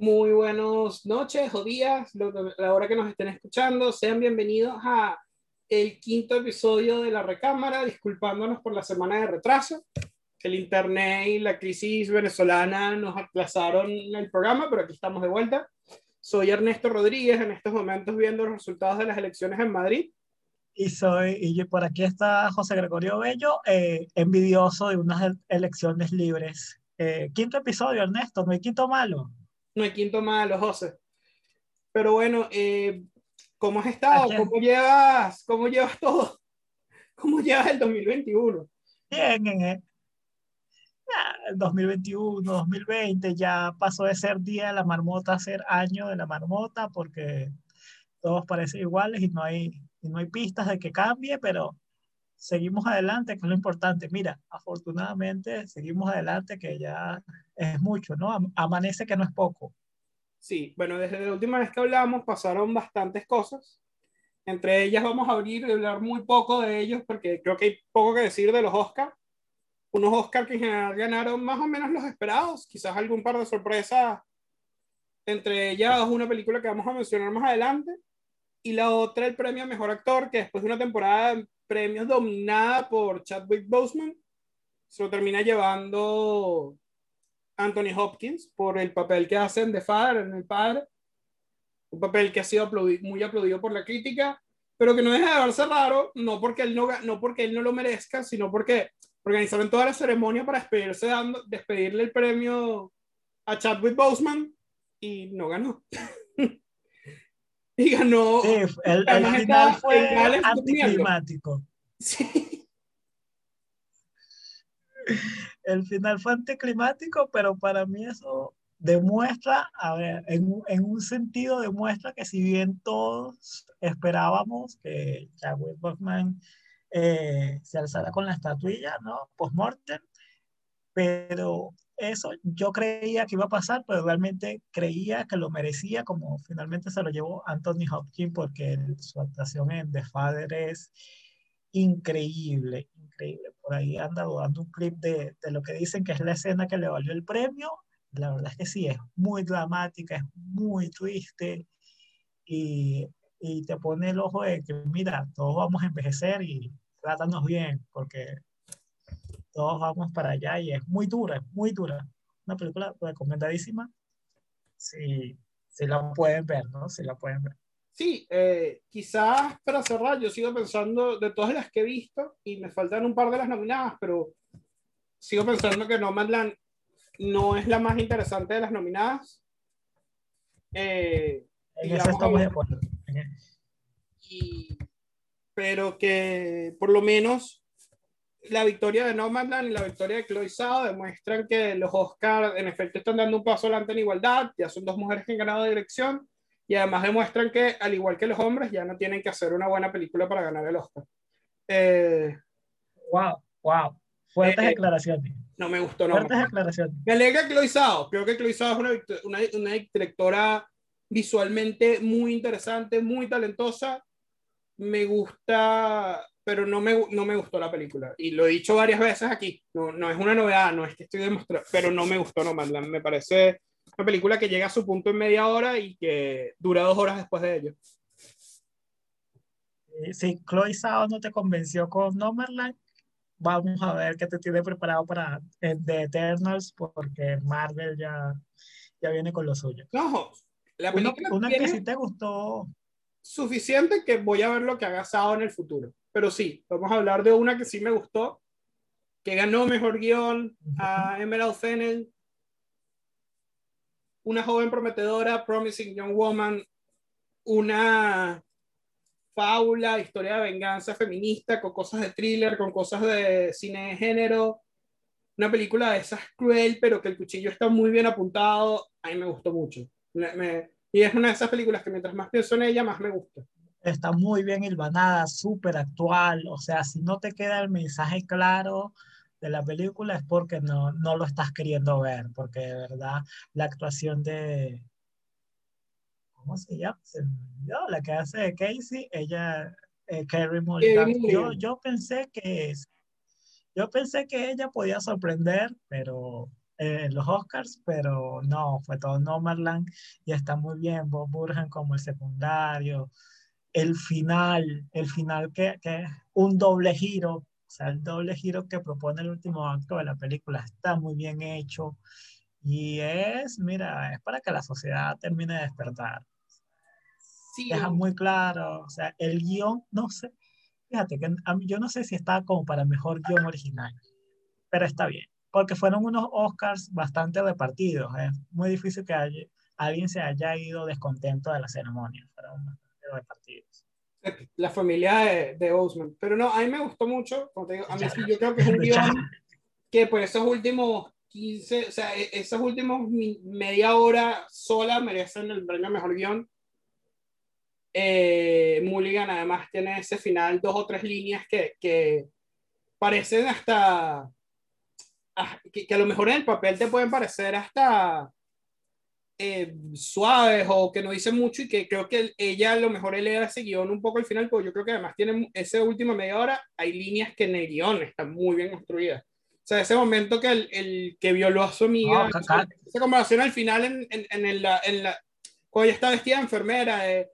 Muy buenas noches o días, la hora que nos estén escuchando. Sean bienvenidos a el quinto episodio de la recámara, disculpándonos por la semana de retraso. El internet y la crisis venezolana nos aplazaron el programa, pero aquí estamos de vuelta. Soy Ernesto Rodríguez, en estos momentos viendo los resultados de las elecciones en Madrid. Y soy, y por aquí está José Gregorio Bello, eh, envidioso de unas elecciones libres. Eh, quinto episodio, Ernesto, no hay quinto malo. No hay quinto malo, José. Pero bueno, eh, ¿cómo has estado? ¿Cómo llevas, ¿Cómo llevas todo? ¿Cómo llevas el 2021? Bien, eh. el 2021, 2020 ya pasó de ser día de la marmota a ser año de la marmota porque todos parecen iguales y no hay y no hay pistas de que cambie, pero seguimos adelante, que es lo importante. Mira, afortunadamente seguimos adelante, que ya es mucho, ¿no? Amanece que no es poco. Sí, bueno, desde la última vez que hablamos pasaron bastantes cosas. Entre ellas vamos a abrir y hablar muy poco de ellos porque creo que hay poco que decir de los Oscars. Unos Oscars que en general ganaron más o menos los esperados, quizás algún par de sorpresas. Entre ellas una película que vamos a mencionar más adelante y la otra el premio a mejor actor, que después de una temporada premios dominada por Chadwick Boseman, se lo termina llevando Anthony Hopkins por el papel que hace en The Father, en El Padre. Un papel que ha sido muy aplaudido por la crítica, pero que no deja de verse raro, no porque él no, no, porque él no lo merezca, sino porque organizaron toda la ceremonia para despedirse dando, despedirle el premio a Chadwick Boseman y no ganó. y ganó. Sí, el, final fue anticlimático. Sí. El final fue anticlimático, pero para mí eso demuestra, a ver, en, en, un sentido demuestra que si bien todos esperábamos que Chadwick Boseman eh, se alzara con la estatuilla, ¿no? Post-mortem, pero eso yo creía que iba a pasar, pero realmente creía que lo merecía, como finalmente se lo llevó Anthony Hopkins, porque su actuación en The Father es increíble, increíble. Por ahí anda dando un clip de, de, lo que dicen que es la escena que le valió el premio. La verdad es que sí, es muy dramática, es muy triste y, y te pone el ojo de que, mira, todos vamos a envejecer y trátanos bien, porque todos vamos para allá y es muy dura, es muy dura. Una película recomendadísima. Si, si la pueden ver, ¿no? Si la pueden ver. Sí, eh, quizás para cerrar, yo sigo pensando de todas las que he visto y me faltan un par de las nominadas, pero sigo pensando que Nomadland no es la más interesante de las nominadas. Eh, en eso estamos de acuerdo. Y, pero que por lo menos la victoria de Nomadland y la victoria de Chloe Zhao demuestran que los Oscars en efecto están dando un paso adelante en igualdad, ya son dos mujeres que han ganado dirección y además demuestran que al igual que los hombres ya no tienen que hacer una buena película para ganar el Oscar. Eh, wow, wow. Fuertes eh, declaraciones. No me gustó, no. Fuertes declaraciones. Me alegra Chloe Zhao. Creo que Chloe Zhao es una, una, una directora visualmente muy interesante, muy talentosa. Me gusta pero no me, no me gustó la película. Y lo he dicho varias veces aquí. No, no es una novedad, no es que estoy demostrando, pero no me gustó Nomadland. Me parece una película que llega a su punto en media hora y que dura dos horas después de ello. Si Chloe Zhao no te convenció con Nomadland, vamos a ver qué te tiene preparado para The Eternals, porque Marvel ya, ya viene con lo suyo. No, la película una, que sí te gustó. Suficiente que voy a ver lo que haga Zhao en el futuro pero sí, vamos a hablar de una que sí me gustó, que ganó mejor guion a Emerald Fennel, una joven prometedora, Promising Young Woman, una fábula, historia de venganza feminista, con cosas de thriller, con cosas de cine de género, una película de esas cruel, pero que el cuchillo está muy bien apuntado, a mí me gustó mucho. y es una de esas películas que mientras más pienso en ella, más me gusta está muy bien hilvanada, súper actual. O sea, si no te queda el mensaje claro de la película es porque no, no lo estás queriendo ver, porque de verdad la actuación de... ¿Cómo se llama? la que hace de Casey, ella, eh, Carrie Mulligan. Yo, yo pensé que yo pensé que ella podía sorprender, pero eh, los Oscars, pero no, fue todo Nomadland y está muy bien. Bob Burhan como el secundario. El final, el final que, que es un doble giro, o sea, el doble giro que propone el último acto de la película está muy bien hecho y es, mira, es para que la sociedad termine de despertar. Sí, Deja muy claro, o sea, el guion, no sé, fíjate que yo no sé si está como para mejor guion original, pero está bien porque fueron unos Oscars bastante repartidos. Es muy difícil que alguien se haya ido descontento de la ceremonia. Fueron bastante repartidos. La familia de, de Osman. Pero no, a mí me gustó mucho. Como te digo, a mí sí, yo creo que es un guion que por esos últimos 15, o sea, e, esos últimos media hora sola merecen el premio mejor guion. Eh, Mulligan además tiene ese final, dos o tres líneas que, que parecen hasta Ah, que, a lo mejor en el papel te pueden parecer hasta eh, suaves o que no dicen mucho y que creo que ella a lo mejor eleva ese guion un poco al final, porque yo creo que además tiene ese último media hora, hay líneas que en el guion están muy bien construidas. O sea, ese momento que el, el que violó a su amiga, esa, conversación al final en, en, en, la, en la, cuando ella está vestida de enfermera, eh,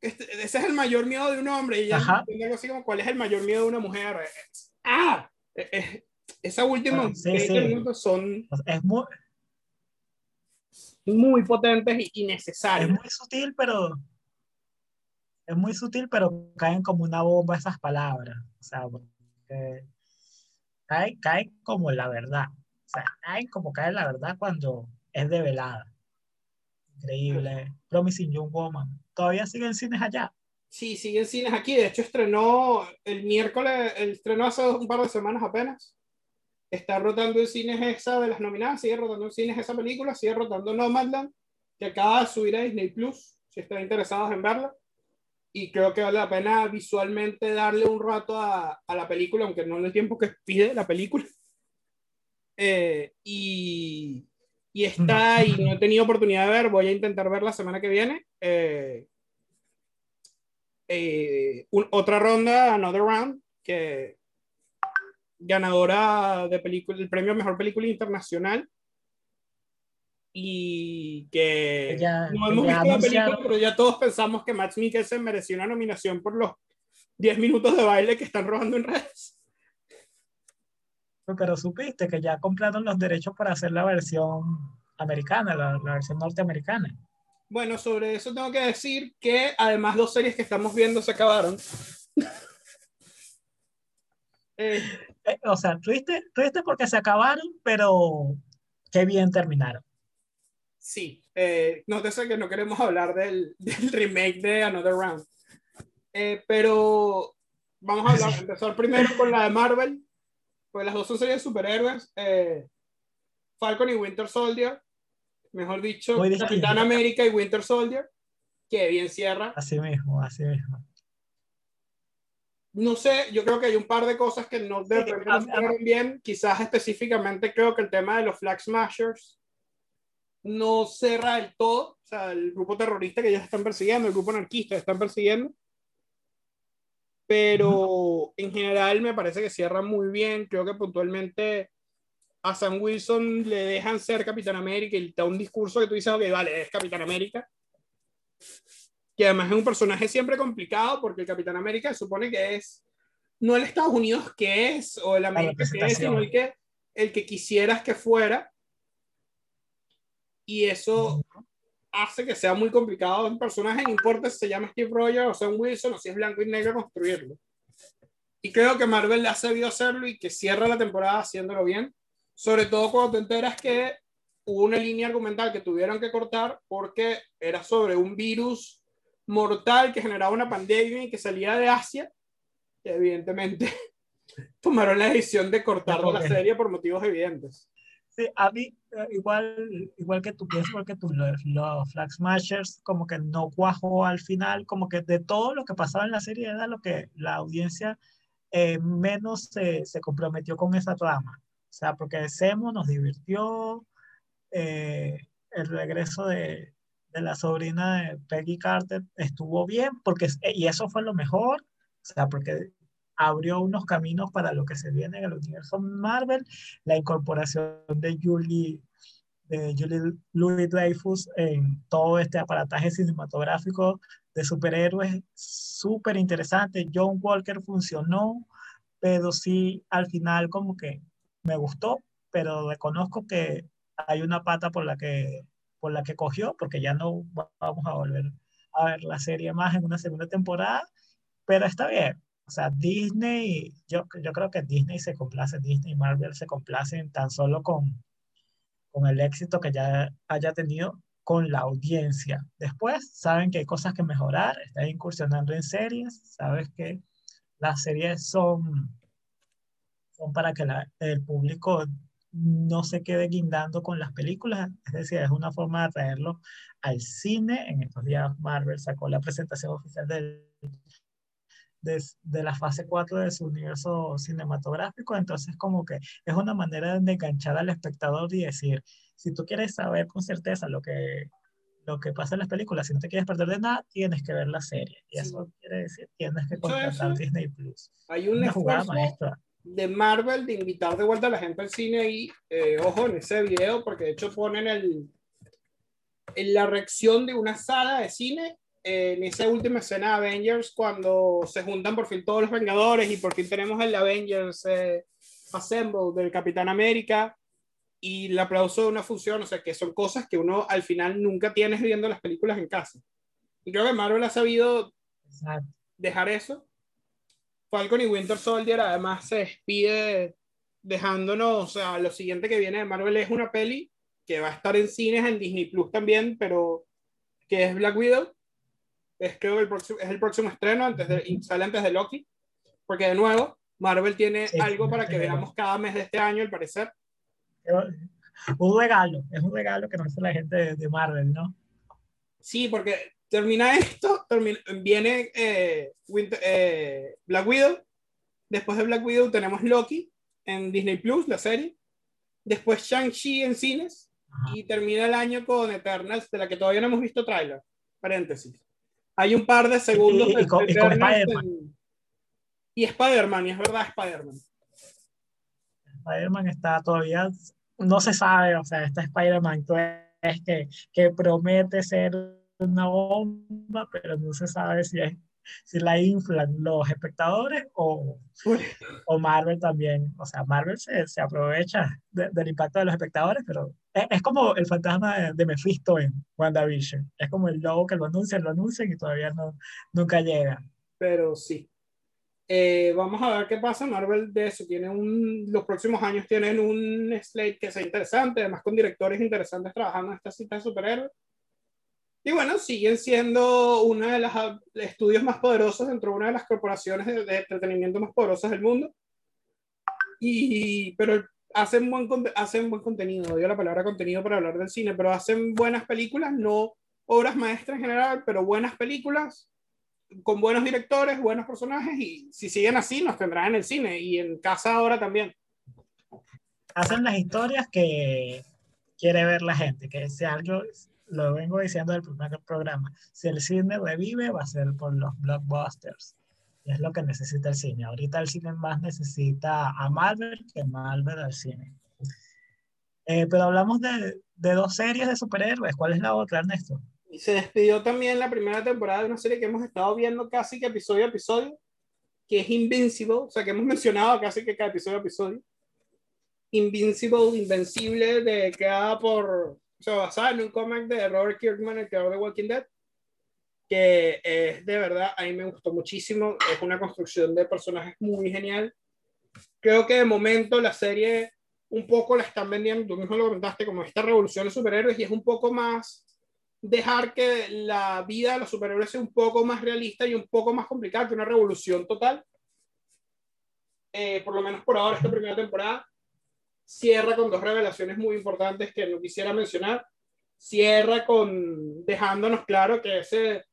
este, ese es el mayor miedo de un hombre y ya algo así como cuál es el mayor miedo de una mujer. ah, esa última ah, son es muy, muy potentes y necesarias. Es muy sutil, pero es muy sutil, pero caen como una bomba esas palabras. O sea, cae, cae como la verdad. O sea, caen como cae la verdad cuando es develada. Increíble. Promising Young Woman. ¿Todavía siguen cines allá? Sí, siguen cines aquí. De hecho, estrenó el miércoles, estrenó hace un par de semanas apenas está rotando en cines esa de las nominadas, sigue rotando en cines esa película, sigue rotando Nomadland, que acaba de subir a Disney Plus, si están interesados en verla. Y creo que vale la pena visualmente darle un rato a, a la película, aunque no en el tiempo que pide la película. Eh, y, y, está, y no he tenido oportunidad de ver, voy a intentar ver la semana que viene. Eh, eh, otra ronda, Another Round, que ganadora de película, el premio a mejor película internacional. Y que no hemos visto la película, pero ya todos pensamos que Max Mikkelsen mereció una nominación por los 10 minutos de baile que están robando en redes. Pero supiste que ya compraron los derechos para hacer la versión americana, la, la versión norteamericana. Bueno, sobre eso tengo que decir que además dos series que estamos viendo se acabaron. eh, eh, o sea, triste, triste porque se acabaron, pero qué bien terminaron. Sí, eh, nótese que no queremos hablar del, del remake de Another Round. Eh, pero vamos a hablar, empezar primero con la de Marvel, pues las dos son series de superhéroes. Eh, Falcon y Winter Soldier, mejor dicho, Capitán América y Winter Soldier, que bien cierra. Así mismo, así mismo no sé, yo creo que hay un par de cosas que no de bien. Quizás específicamente creo que el tema de los Flag Smashers no cerra del todo. O sea, el grupo terrorista que ellos están persiguiendo, el grupo anarquista que están persiguiendo. Pero en general me parece que cierra muy bien. Creo que puntualmente a Sam Wilson le dejan ser Capitán América y da un discurso que tú dices, ok, vale, es Capitán América que además es un personaje siempre complicado porque el Capitán América supone que es no el Estados Unidos que es o el América que es, sino el que, el que quisieras que fuera. Y eso hace que sea muy complicado un personaje, no importa si se llama Steve Rogers o sea un Wilson o si es blanco y negro construirlo. Y creo que Marvel le ha sabido hacerlo y que cierra la temporada haciéndolo bien. Sobre todo cuando te enteras que hubo una línea argumental que tuvieron que cortar porque era sobre un virus mortal que generaba una pandemia y que salía de Asia, evidentemente tomaron la decisión de cortar la serie por motivos evidentes. Sí, a mí, eh, igual, igual que tú piensas, porque tú, los, los Flag Smashers, como que no cuajó al final, como que de todo lo que pasaba en la serie era lo que la audiencia eh, menos se, se, comprometió con esa trama. O sea, porque Semo nos divirtió, eh, el regreso de, de la sobrina de Peggy Carter estuvo bien, porque, y eso fue lo mejor, o sea, porque abrió unos caminos para lo que se viene en el universo Marvel, la incorporación de Julie, de Julie Louis Dreyfus en todo este aparataje cinematográfico de superhéroes, súper interesante. John Walker funcionó, pero sí, al final como que me gustó, pero reconozco que hay una pata por la que, por la que cogió, porque ya no vamos a volver a ver la serie más en una segunda temporada, pero está bien. O sea, Disney, yo, yo creo que Disney se complace, Disney y Marvel se complacen tan solo con, con el éxito que ya haya tenido con la audiencia. Después, saben que hay cosas que mejorar, están incursionando en series, sabes que las series son, son para que el público no se quede guindando con las películas, es decir, es una forma de traerlo al cine. En estos días Marvel sacó la presentación oficial del, de, de, la fase 4 de su universo cinematográfico, entonces como que es una manera de enganchar al espectador y decir, si tú quieres saber con certeza lo que, lo que pasa en las películas, si no te quieres perder de nada, tienes que ver la serie. Y eso quiere decir, tienes que contratar Disney Plus. Hay una jugada maestra de Marvel de invitar de vuelta a la gente al cine y eh, ojo en ese video porque de hecho ponen el, en la reacción de una sala de cine en esa última escena de Avengers cuando se juntan por fin todos los Vengadores y por fin tenemos el Avengers eh, Assemble del Capitán América y el aplauso de una función, o sea que son cosas que uno al final nunca tienes viendo las películas en casa. Y creo que Marvel ha sabido dejar eso Falcon y Winter Soldier además se despide dejándonos, o sea, lo siguiente que viene de Marvel es una peli que va a estar en cines, en Disney Plus también, pero que es Black Widow. Es creo el próximo, es el próximo estreno, antes de, sale antes de Loki, porque de nuevo, Marvel tiene algo para que veamos cada mes de este año, al parecer. Un regalo, es un regalo que nos hace la gente de Marvel, ¿no? Sí, porque termina esto, viene eh, eh, Black Widow. Después de Black Widow tenemos Loki en Disney Plus, la serie. Después Shang-Chi en cines. Y termina el año con Eternals, de la que todavía no hemos visto trailer. Paréntesis. Hay un par de segundos y, de, Spider-Man. Y Spider-Man, y es verdad, Spider-Man. Spider-Man está todavía, no se sabe, o sea, está Spider-Man es que, que promete ser una bomba, pero no se sabe si, es, si la inflan los espectadores o, o Marvel también. O sea, Marvel se, se aprovecha del impacto de los espectadores, pero es, como el fantasma de, Mephisto en WandaVision. Es como el logo que lo anuncian, lo anuncian y todavía no, nunca llega. Pero sí. Eh, vamos a ver qué pasa. Marvel de eso tiene un, los próximos años tienen un slate que sea interesante, además con directores interesantes trabajando en esta cita de superhéroes. Y bueno, siguen siendo uno de los estudios más poderosos dentro de una de las corporaciones de, entretenimiento más poderosas del mundo. Y, pero hacen buen, hacen buen contenido, dio la palabra contenido para hablar del cine, pero hacen buenas películas, no obras maestras en general, pero buenas películas con buenos directores, buenos personajes y si siguen así nos tendrán en el cine y en casa ahora también. Hacen las historias que quiere ver la gente, que sea algo lo vengo diciendo del primer programa, si el cine revive va a ser por los blockbusters. Es lo que necesita el cine. Ahorita el cine más necesita a Marvel que Marvel al cine. Eh, pero hablamos de, de, dos series de superhéroes. ¿Cuál es la otra, Ernesto? Y se despidió también la primera temporada de una serie que hemos estado viendo casi que episodio a episodio, que es Invincible, o sea, que hemos mencionado casi que cada episodio a episodio. Invincible, Invencible, de, creada por sea, basada en un cómic de Robert Kirkman, el creador de Walking Dead, que es de verdad, a mí me gustó muchísimo, es una construcción de personajes muy genial. Creo que de momento la serie un poco la están vendiendo, tú mismo lo comentaste, como esta revolución de superhéroes y es un poco más dejar que la vida de los superhéroes sea un poco más realista y un poco más complicada que una revolución total. Eh, por lo menos por ahora, esta primera temporada cierra con dos revelaciones muy importantes que no quisiera mencionar. Cierra con dejándonos claro que ese,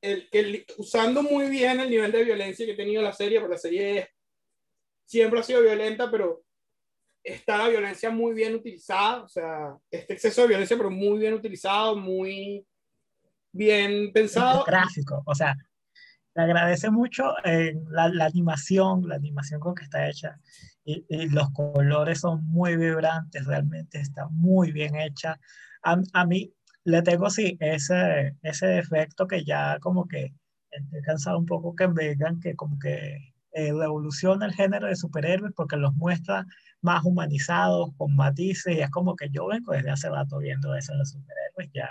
el, que usando muy bien el nivel de violencia que ha tenido la serie, porque la serie siempre ha sido violenta, pero está la violencia muy bien utilizada, o sea, este exceso de violencia, pero muy bien utilizado, muy bien pensado. Gráfico, o sea, le agradece mucho eh, la, la, animación, la animación con que está hecha. Y, y, los colores son muy vibrantes, realmente está muy bien hecha. A, a mí le tengo, sí, ese, ese defecto que ya como que estoy cansado un poco que vengan, que como que eh, revoluciona el género de superhéroes porque los muestra más humanizados, con matices, y es como que yo vengo desde hace rato viendo eso en los superhéroes, ya,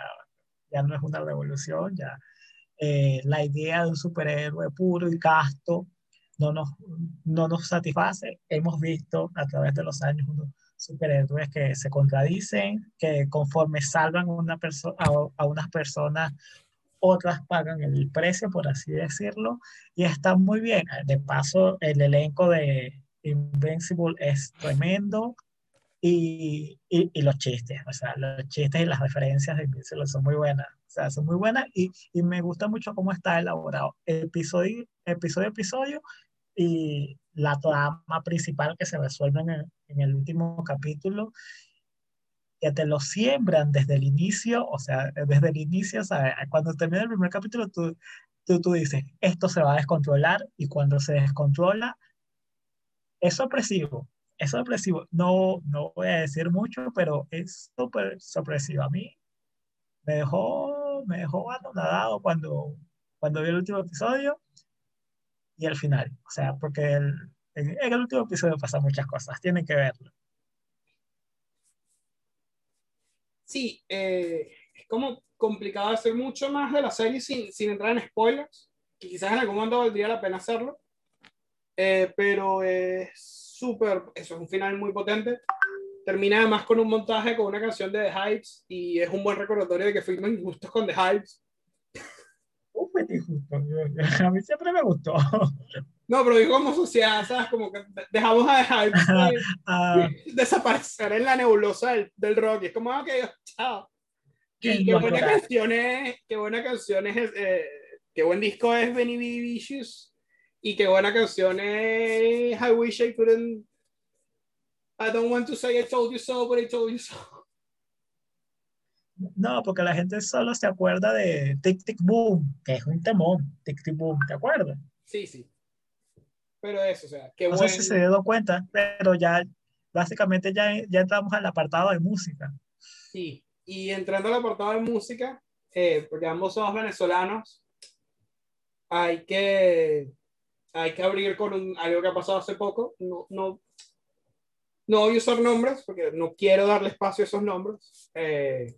ya no es una revolución, ya eh, la idea de un superhéroe puro y casto no nos, no nos satisface. Hemos visto a través de los años superhéroes que se contradicen, que conforme salvan una a, a unas personas, otras pagan el precio, por así decirlo, y está muy bien. De paso, el elenco de Invincible es tremendo y, y, y, los chistes, o sea, los chistes y las referencias de Invincible son muy buenas, sea, son muy buenas y, y me gusta mucho cómo está elaborado episodio, episodio episodio y la trama principal que se resuelve en el, en el último capítulo que te lo siembran desde el inicio, o sea, desde el inicio, ¿sabes? Cuando termina el primer capítulo, tú, tú, tú dices, esto se va a descontrolar y cuando se descontrola, es sorpresivo, es sorpresivo. No, no voy a decir mucho, pero es súper sorpresivo. A mí me dejó, me dejó anonadado cuando, cuando vi el último episodio y el final. O sea, porque el, en, el último episodio pasan muchas cosas, tienen que verlo. sí, eh, es como complicado hacer mucho más de la serie sin, sin, entrar en spoilers, que quizás en algún momento valdría la pena hacerlo, eh, pero es súper, eso es un final muy potente. Termina además con un montaje con una canción de The Hypes y es un buen recordatorio de que fuimos injustos con The Hypes. Uf, injusto. A mí siempre me gustó. No, pero digo como sociedad, ¿sabes? Como que dejamos a dejar de, desaparecer en la nebulosa del, del rock. Y es como, ok, chao. Qué, qué buena canción es, qué buena canción es, eh, qué buen disco es Benny B. Vicious. Y qué buena canción es I Wish I Couldn't. I don't want to say I told you so, but I told you so. No, porque la gente solo se acuerda de Tic Tic Boom, que es un temón. Tic Tic Boom, ¿te acuerdas? Sí, sí. Pero eso, o sea, qué no buen... sé si se dio cuenta, pero ya básicamente ya, ya entramos al apartado de música. Sí, y entrando al apartado de música, eh, porque ambos somos venezolanos, hay que, hay que abrir con un, algo que ha pasado hace poco. No, no, no voy a usar nombres, porque no quiero darle espacio a esos nombres. Eh,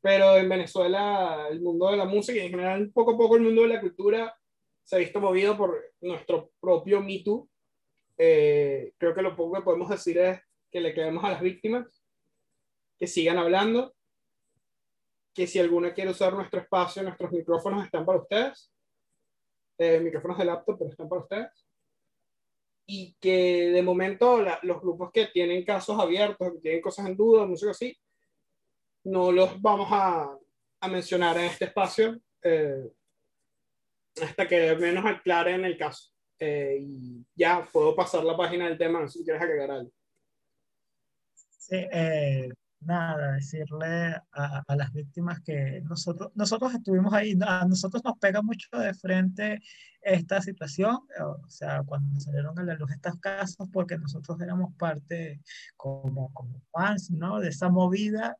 pero en Venezuela, el mundo de la música y en general, poco a poco el mundo de la cultura se ha visto movido por nuestro propio Me Too. Eh, creo que lo poco que podemos decir es que le quedemos a las víctimas, que sigan hablando, que si alguna quiere usar nuestro espacio, nuestros micrófonos están para ustedes, eh, micrófonos de laptop, pero están para ustedes. Y que de momento la, los grupos que tienen casos abiertos, que tienen cosas en duda, música así, no los vamos a, a mencionar en este espacio. Eh, hasta que menos aclaren el caso. Eh, y ya puedo pasar la página del tema, si quieres agregar algo. Sí, eh, nada, decirle a, a, las víctimas que nosotros, nosotros estuvimos ahí, a nosotros nos pega mucho de frente esta situación, o sea, cuando salieron a la luz estos casos, porque nosotros éramos parte como, como fans, ¿no? De esa movida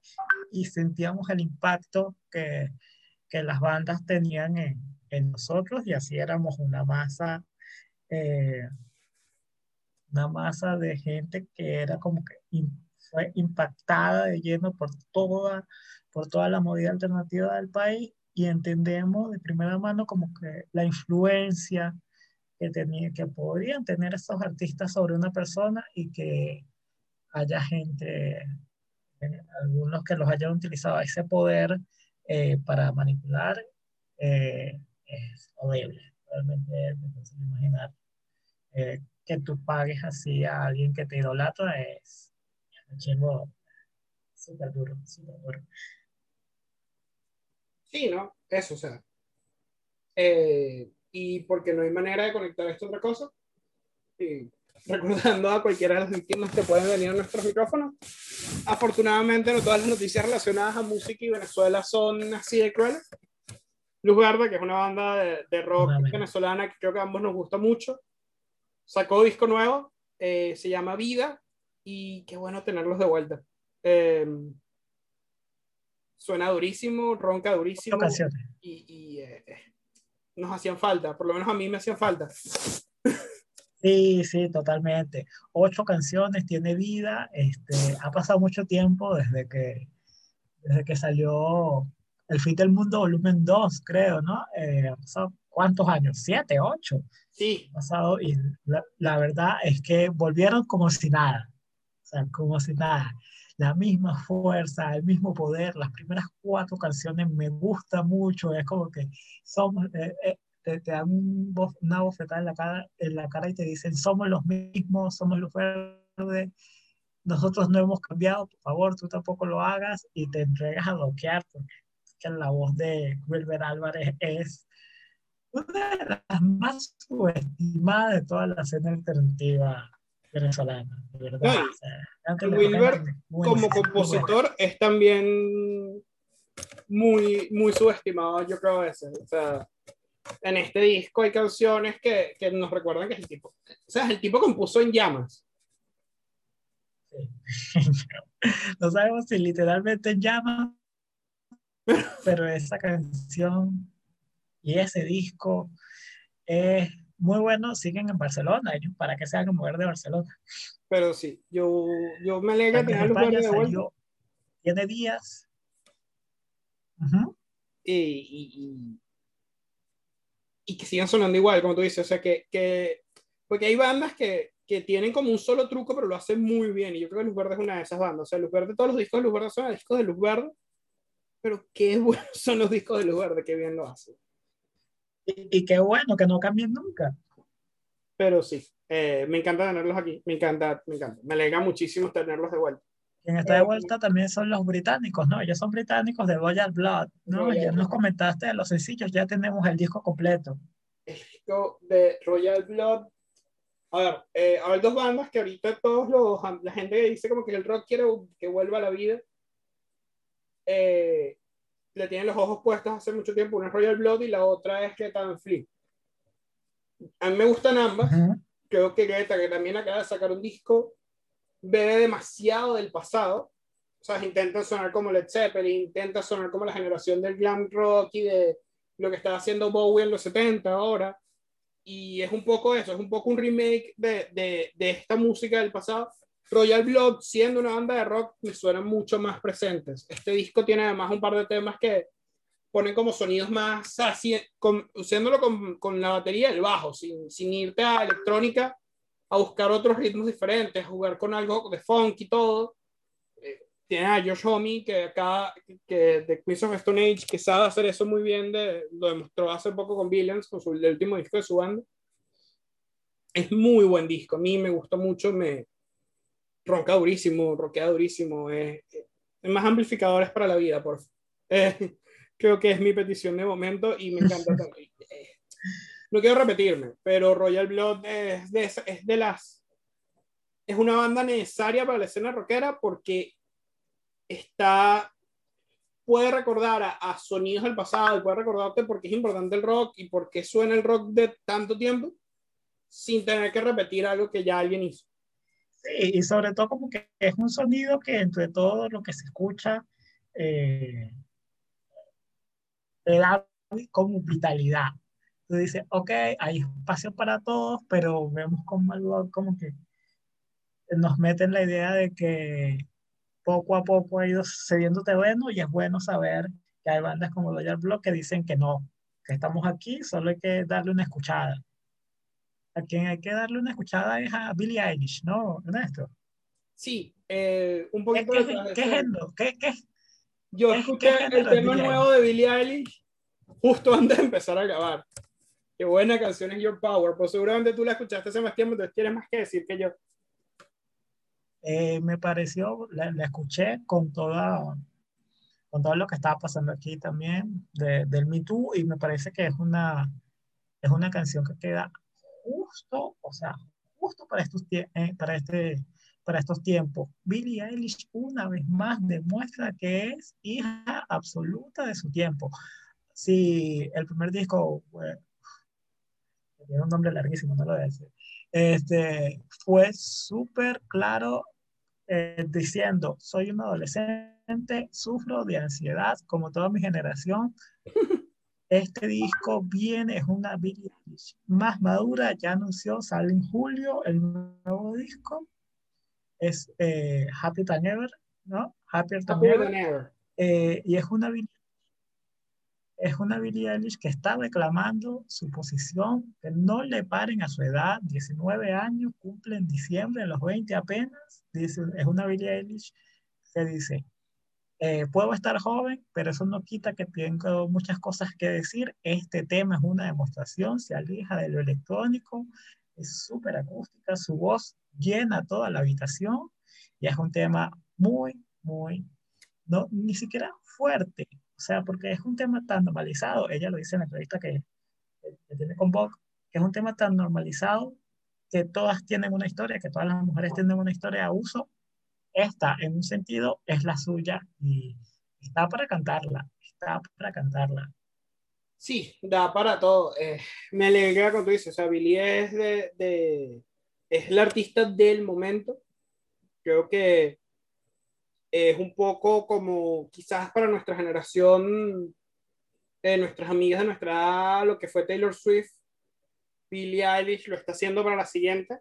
y sentíamos el impacto que, que las bandas tenían en, en nosotros y así éramos una masa, eh, una masa de gente que era como que fue impactada de lleno por toda, por toda la movida alternativa del país y entendemos de primera mano como que la influencia que, tenía, que podrían tener estos artistas sobre una persona y que haya gente, eh, algunos que los hayan utilizado ese poder eh, para manipular eh, es horrible. Realmente es difícil imaginar eh, que tú pagues así a alguien que te idolatra es chingo súper duro, súper duro. Sí, ¿no? Eso, o sea. Eh, y porque no hay manera de conectar esto a otra cosa. Y recordando a cualquiera de las víctimas que pueden venir a nuestros micrófonos. Afortunadamente, no todas las noticias relacionadas a música y Venezuela son así de crueles. Luz Verde, que es una banda de, rock venezolana que creo que a ambos nos gusta mucho. Sacó disco nuevo, eh, se llama Vida, y qué bueno tenerlos de vuelta. Em, suena durísimo, ronca durísimo. Y, eh, nos hacían falta, por lo menos a mí me hacían falta. Sí, sí, totalmente. Ocho canciones, tiene vida. Este, ha pasado mucho tiempo desde que, desde que salió El Fin del Mundo Volumen 2, creo, ¿no? Eh, ha pasado cuántos años, siete, ocho. Sí. Ha pasado y la, la, verdad es que volvieron como si nada. Sea, como si nada. La misma fuerza, el mismo poder. Las primeras cuatro canciones me gustan mucho. Es como que somos, eh, eh, te, dan una bofetada en la, cara, en la cara y te dicen, somos los mismos, somos los verdes, nosotros no hemos cambiado, por favor, tú tampoco lo hagas y te entregas a bloquear, porque que la voz de Wilber Álvarez es una de las más subestimadas de toda la escena alternativa venezolana, de verdad. Wilber, como compositor, es también muy, muy subestimado, yo creo, a veces. O sea, en este disco hay canciones que, que, nos recuerdan que es el tipo, o sea, el tipo compuso en llamas. no sabemos si literalmente en llamas, pero esa canción y ese disco es muy bueno. Siguen en Barcelona, ellos para que se hagan mover de Barcelona. Pero sí, yo, yo me alegra tener lugar de vuelta. Tiene días. y, y que sigan sonando igual, como tú dices. O sea, que, que porque hay bandas que, que, tienen como un solo truco, pero lo hacen muy bien. Y yo creo que Luz Verde es una de esas bandas. O sea, Luz Verde, todos los discos de Luz Verde son discos de Luz Verde, pero qué buenos son los discos de Luz Verde, qué bien lo hacen. Y, y qué bueno que no cambien nunca. Pero sí, eh, me encanta tenerlos aquí, me encanta, me encanta. Me alegra muchísimo tenerlos de vuelta. Quien está de vuelta también son los británicos, ¿no? Ellos son británicos de Royal Blood, ¿no? ya nos comentaste de los sencillos, ya tenemos el disco completo. El disco de Royal Blood. A ver, eh, hay dos bandas que ahorita todos los, la gente dice como que el rock quiere que vuelva a la vida. Eh, le tienen los ojos puestos hace mucho tiempo. Una es Royal Blood y la otra es Greta Van Fleet. A mí me gustan ambas. Creo que Greta, que también acaba de sacar un disco, bebe demasiado del pasado. O sea, intenta sonar como Led Zeppelin, intenta sonar como la generación del glam rock y de lo que estaba haciendo Bowie en los 70 ahora. Y es un poco eso, es un poco un remake de, de, de esta música del pasado. Royal Blood, siendo una banda de rock, me suenan mucho más presentes. Este disco tiene además un par de temas que ponen como sonidos más así, con, usándolo con, con, la batería el bajo, sin, sin irte a electrónica, a buscar otros ritmos diferentes, a jugar con algo de funk y todo. Eh, tiene a Josh Homme, que acá, que de Queens of Stone Age, que sabe hacer eso muy bien, de, lo demostró hace poco con Billions, con su, el último disco de su banda. Es muy buen disco, a mí me gustó mucho, me ronca durísimo, roquea durísimo, es, es más amplificadores para la vida, por eh, creo que es mi petición de momento y me encanta también. Eh, no quiero repetirme, pero Royal Blood es de, es de las. Es una banda necesaria para la escena rockera porque está. Puede recordar a, a sonidos del pasado y puede recordarte por qué es importante el rock y por qué suena el rock de tanto tiempo sin tener que repetir algo que ya alguien hizo. Sí, y sobre todo como que es un sonido que entre todo lo que se escucha eh, te da como vitalidad tú dices, ok, hay espacio para todos, pero vemos como algo como que nos meten la idea de que poco a poco ha ido cediendo terreno y es bueno saber que hay bandas como Royal Block que dicen que no, que estamos aquí, solo hay que darle una escuchada. A quien hay que darle una escuchada es a Billie Eilish, ¿no, Ernesto? Sí, eh, un poquito. ¿Qué, qué, qué género? ¿Qué, qué, Yo escuché el tema nuevo de Billie Eilish justo antes de empezar a grabar. Qué buena canción es Your Power. Pues seguramente tú la escuchaste hace más tiempo, entonces tienes más que decir que yo. Eh, me pareció, la, escuché con toda con todo lo que estaba pasando aquí también de, del Me Too y me parece que es una, es una canción que queda justo, o sea, justo para estos, eh, para este, para estos tiempos. Billie Eilish una vez más demuestra que es hija absoluta de su tiempo si el primer disco, tiene un nombre larguísimo, no lo voy a decir, este, fue súper claro eh, diciendo, soy un adolescente, sufro de ansiedad como toda mi generación. Este disco viene, es una más madura, ya anunció, sale en julio el nuevo disco. Es eh, Happy Than Ever, ¿no? Happier Than Ever. Eh, y es una es una Billie Eilish que está reclamando su posición, que no le paren a su edad, 19 años, cumple en diciembre, los 20 apenas, dice, es una Billie Eilish que dice, eh, puedo estar joven, pero eso no quita que tengo muchas cosas que decir, este tema es una demostración, se aleja de lo electrónico, es súper acústica, su voz llena toda la habitación y es un tema muy, muy, no, ni siquiera fuerte, o sea, porque es un tema tan normalizado, ella lo dice en la entrevista que, que tiene con Vogue, que es un tema tan normalizado que todas tienen una historia, que todas las mujeres tienen una historia de abuso. Esta, en un sentido, es la suya y está para cantarla, está para cantarla. Sí, da para todo. Eh, me alegra cuando dices, o sea, Billy es, de, de, es la artista del momento. Creo que es un poco como quizás para nuestra generación, eh, nuestras amigas de nuestra lo que fue Taylor Swift, Billie Eilish lo está haciendo para la siguiente.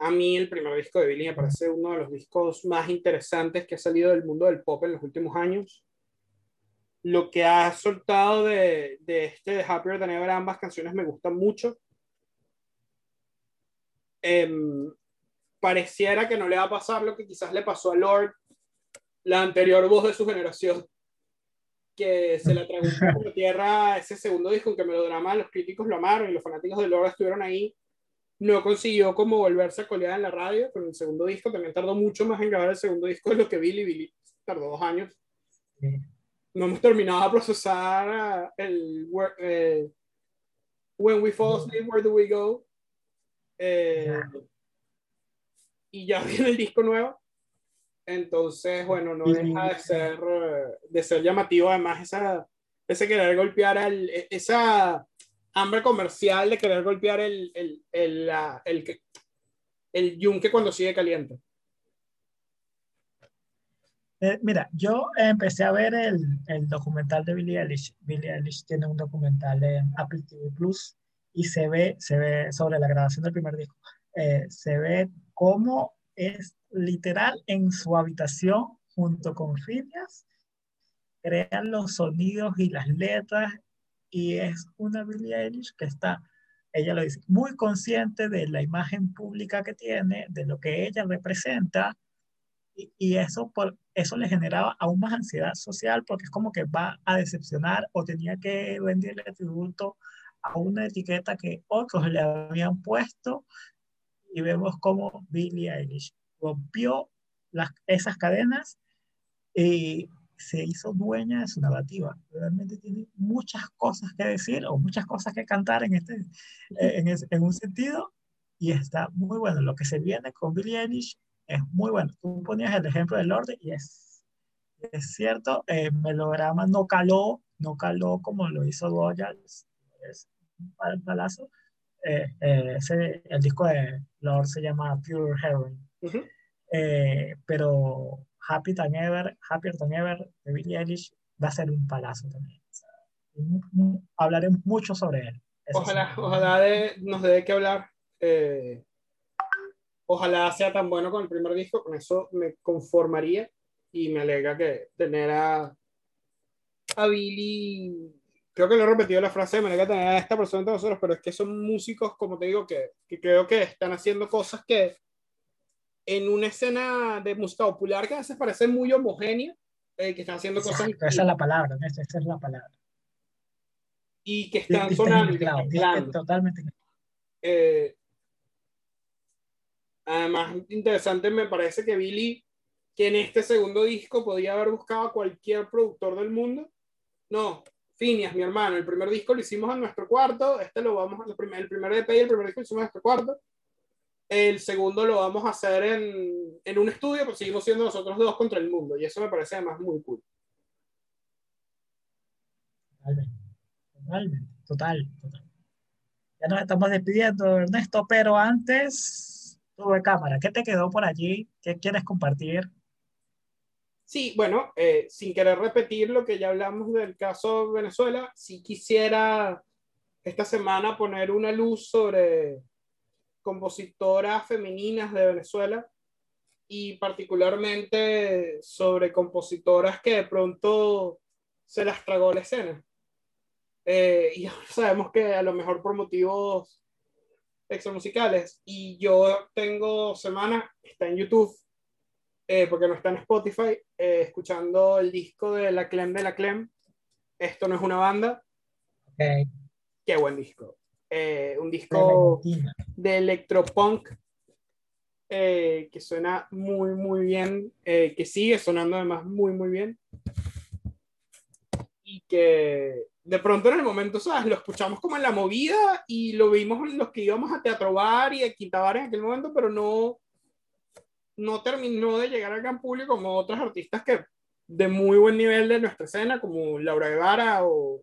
A mí el primer disco de Billie me parece uno de los discos más interesantes que ha salido del mundo del pop en los últimos años. Lo que ha soltado de, de este de Happier Than Ever, ambas canciones me gustan mucho. Eh, pareciera que no le va a pasar lo que quizás le pasó a Lord, la anterior voz de su generación, que se la tragó como tierra ese segundo disco, que melodrama los críticos lo amaron y los fanáticos de Lord estuvieron ahí. No consiguió como volverse a colear en la radio, pero el segundo disco también tardó mucho más en grabar el segundo disco de lo que Billy. Billy tardó dos años. No hemos terminado de procesar el eh, When We Fall Asleep, Where Do We Go? Eh, y ya viene el disco nuevo. Entonces, bueno, no deja de ser, de ser llamativo además esa, ese querer golpear al, e, esa hambre comercial de querer golpear el, el, el, el, el yunque cuando sigue caliente. Eh, mira, yo empecé a ver el, el, documental de Billie Eilish. Billie Eilish tiene un documental en Apple TV Plus y se ve, se ve sobre la grabación del primer disco. Eh, se ve cómo es literal en su habitación junto con Phineas, crean los sonidos y las letras y es una Billie Eilish que está, ella lo dice, muy consciente de la imagen pública que tiene, de lo que ella representa y, y eso, por, eso le generaba aún más ansiedad social porque es como que va a decepcionar o tenía que venderle tributo a una etiqueta que otros le habían puesto y vemos cómo Billie Eilish rompió las, esas cadenas y se hizo dueña de su narrativa. Realmente tiene muchas cosas que decir o muchas cosas que cantar en, este, en, en un sentido y está muy bueno. Lo que se viene con Billie Eilish es muy bueno. Tú ponías el ejemplo del orden y es, es cierto, eh, Melograma no caló, no caló como lo hizo Royals, es un palazo, eh, eh, ese, el disco de Lord se llama Pure Heroin. Eh, pero Happy Than Ever, Happier Than Ever de Billie Eilish va a ser un palazo también. hablaremos mucho sobre él. Ojalá, ojalá de, nos dé que hablar. ojalá sea tan bueno con el primer disco, con eso me conformaría y me alegra que tener a, a Billy creo que le he repetido la frase manera que tener a esta persona entre nosotros, pero es que son músicos, como te digo, que, que, creo que están haciendo cosas que en una escena de música popular que a veces parece muy homogénea, eh, que están haciendo cosas... Esa es la palabra, esa, es la palabra. Y que están sonando. Claro, totalmente. Eh, además, interesante me parece que Billy, que en este segundo disco podía haber buscado a cualquier productor del mundo, no, Finias, mi hermano, el primer disco lo hicimos en nuestro cuarto, este lo vamos a, el primer, el primer EP y el primer disco lo hicimos en nuestro cuarto, el segundo lo vamos a hacer en, en un estudio, pero seguimos siendo nosotros dos contra el mundo, y eso me parece además muy cool. Totalmente, totalmente, total, total. Ya nos estamos despidiendo, Ernesto, pero antes, tuve cámara, ¿qué te quedó por allí? ¿Qué quieres compartir? Sí, bueno, eh, sin querer repetir lo que ya hablamos del caso Venezuela, sí quisiera esta semana poner una luz sobre compositoras femeninas de Venezuela y particularmente sobre compositoras que de pronto se las tragó la escena. Eh, y sabemos que a lo mejor por motivos extramusicales. Y yo tengo semana, está en YouTube, eh, porque no está en Spotify, eh, escuchando el disco de La Clem de La Clem. Esto no es una banda. Okay. Qué buen disco. Eh, un disco de electropunk que suena muy, muy bien, que sigue sonando además muy, muy bien. Y que de pronto en el momento, ¿sabes? Lo escuchamos como en la movida y lo vimos los que íbamos a Teatro Bar y a Quinta Bar en aquel momento, pero no, no terminó de llegar al gran público como otras artistas que de muy buen nivel de nuestra escena, como Laura Guevara o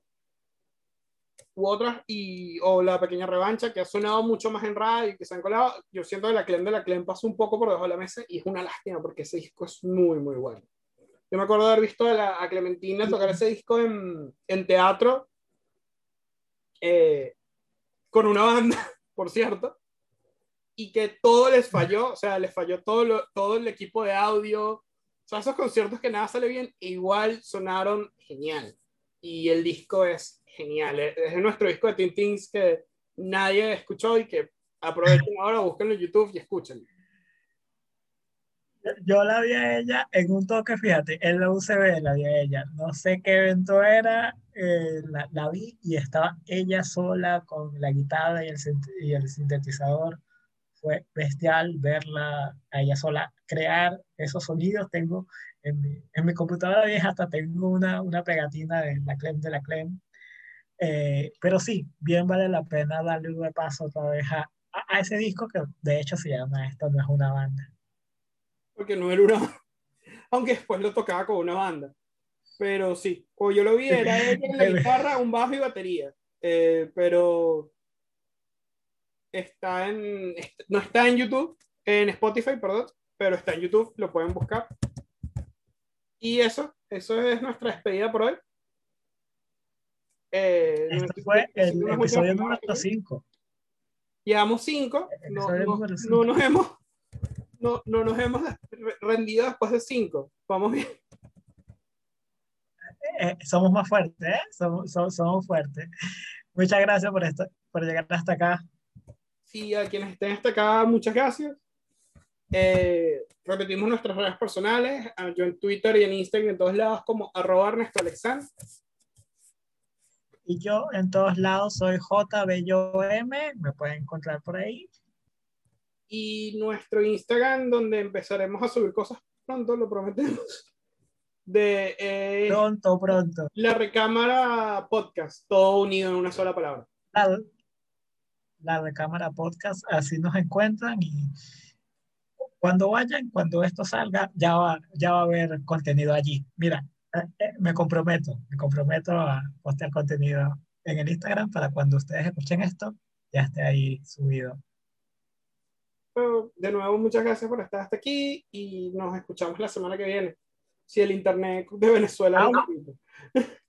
u otras, y, o La Pequeña Revancha, que ha sonado mucho más en radio y que se han colado. Yo siento que la Clem de la Clem pasó un poco por debajo de la mesa y es una lástima porque ese disco es muy, muy bueno. Yo me acuerdo de haber visto a, la, a Clementina tocar ese disco en, en teatro eh, con una banda, por cierto, y que todo les falló, o sea, les falló todo, todo el equipo de audio, o sea, esos conciertos que nada sale bien, igual sonaron genial. Y el disco es genial, es nuestro disco de Tintins que nadie escuchó y que aprovechen ahora, búsquenlo en YouTube y escúchenlo. Yo la vi a ella en un toque, fíjate, en la UCB la vi a ella. No sé qué evento era, eh, la, la, vi y estaba ella sola con la guitarra y el, y el sintetizador fue bestial verla a ella sola crear esos sonidos. Tengo en mi, en mi computadora vieja hasta tengo una, una pegatina de la Clem de la Clem. Eh, pero sí, bien vale la pena darle un repaso otra vez a, a, ese disco que de hecho se llama Esto no es una banda. Porque no era una aunque después lo tocaba con una banda. Pero sí, como yo lo vi, era ella en la guitarra, un bajo y batería. Eh, pero está en, no está en YouTube, en Spotify, perdón, pero está en YouTube, lo pueden buscar. Y eso, eso es nuestra despedida por hoy. Eh, este fue el episodio número 5. Llevamos 5, no, no, no, nos hemos no, no nos hemos rendido después de 5. Vamos bien. Eh, somos más fuertes, ¿eh? Somos, somos, somos fuertes. Muchas gracias por, esto, por llegar hasta acá. Sí, a quienes estén hasta acá, muchas gracias. Eh, repetimos nuestras redes personales, yo en Twitter y en Instagram, en todos lados, como arroba Ernesto Alexandre. Y yo en todos lados soy JBYM, me pueden encontrar por ahí. Y nuestro Instagram, donde empezaremos a subir cosas pronto, lo prometemos. De, eh, pronto, pronto. La recámara podcast, todo unido en una sola palabra la recámara podcast, así nos encuentran y cuando vayan, cuando esto salga, ya va, ya va a haber contenido allí. Mira, eh, eh, me comprometo, me comprometo a postear contenido en el Instagram para cuando ustedes escuchen esto, ya esté ahí subido. de nuevo, muchas gracias por estar hasta aquí y nos escuchamos la semana que viene. Si el internet de Venezuela... Ah,